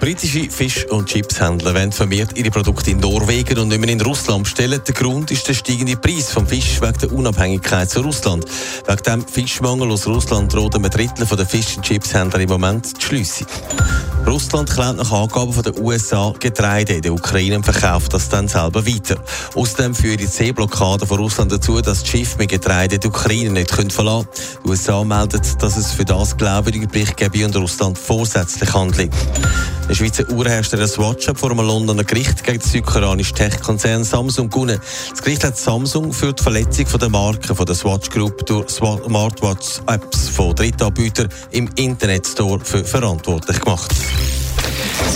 Britische Fisch- und Chipshändler wollen vermehrt ihre Produkte in Norwegen und nicht mehr in Russland bestellen. Der Grund ist der steigende Preis vom Fisch wegen der Unabhängigkeit zu Russland. Wegen dem Fischmangel aus Russland droht ein Drittel der Fisch- und Chipshändler im Moment die Schliessung. Russland klaut nach Angaben den USA Getreide in der Ukraine und verkauft das dann selber weiter. Außerdem führt die Seeblockade von Russland dazu, dass die Schiffe mit Getreide die Ukraine nicht verlassen können. Die USA meldet, dass es für das glaubwürdige Bericht gebe und Russland vorsätzlich handelt. Der Schweizer Uhrhersteller Swatch hat vor einem Londoner Gericht gegen den südkoreanischen Tech-Konzern Samsung gewonnen. Das Gericht hat Samsung für die Verletzung von der Marke von der Swatch Group durch Smartwatch-Apps von Drittanbietern im Internetstore für verantwortlich gemacht.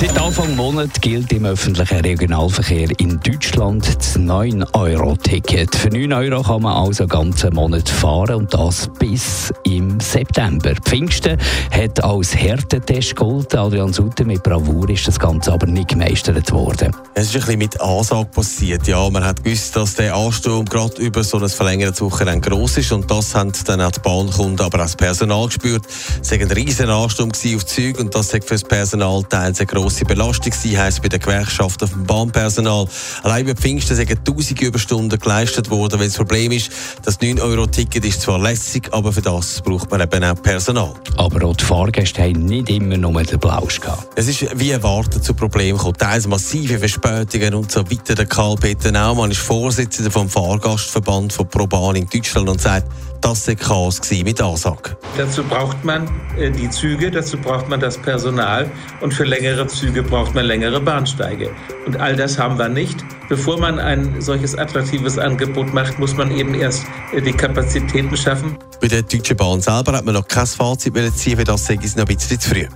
Seit Anfang Monat gilt im öffentlichen Regionalverkehr in Deutschland das 9-Euro-Ticket. Für 9 Euro kann man also einen ganzen Monat fahren und das bis im September. Pfingsten hat als Härtetest gegolten. Adrian Sutter mit Bravour ist das Ganze aber nicht gemeistert worden. Es ist ein bisschen mit Ansage passiert. Ja, man hat gewusst, dass der Ansturm gerade über so ein verlängertes Wochenende gross ist und das haben dann auch die Bahnkunden, aber auch das Personal gespürt. Es war ein riesen Ansturm auf die Züge und das war für das Personal teils eine grosse Belastung gewesen, heisst bei den Gewerkschaften vom Bahnpersonal. Allein bei Pfingsten sind 1000 Überstunden geleistet worden, weil das Problem ist, das 9-Euro-Ticket ist zwar lässig, aber für das braucht man eben auch Personal. Aber auch die Fahrgäste haben nicht immer nur den Blausch gehabt. Es ist wie erwartet zu Problemen gekommen. Teils massive Verspätungen und so weiter. Der Karl-Peter Naumann ist Vorsitzender vom Fahrgastverband von ProBahn in Deutschland und sagt, das sei Chaos gewesen mit Ansage. Dazu braucht man äh, die Züge, dazu braucht man das Personal und für längere Züge braucht man längere Bahnsteige. Und all das haben wir nicht. Bevor man ein solches attraktives Angebot macht, muss man eben erst äh, die Kapazitäten schaffen. Bei der Deutschen Bahn selber hat man noch kein Fazit ziehen, weil das sei es noch ein bisschen zu früh.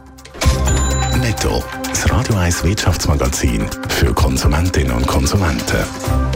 Netto. Das Radio 1 Wirtschaftsmagazin für Konsumentinnen und Konsumenten.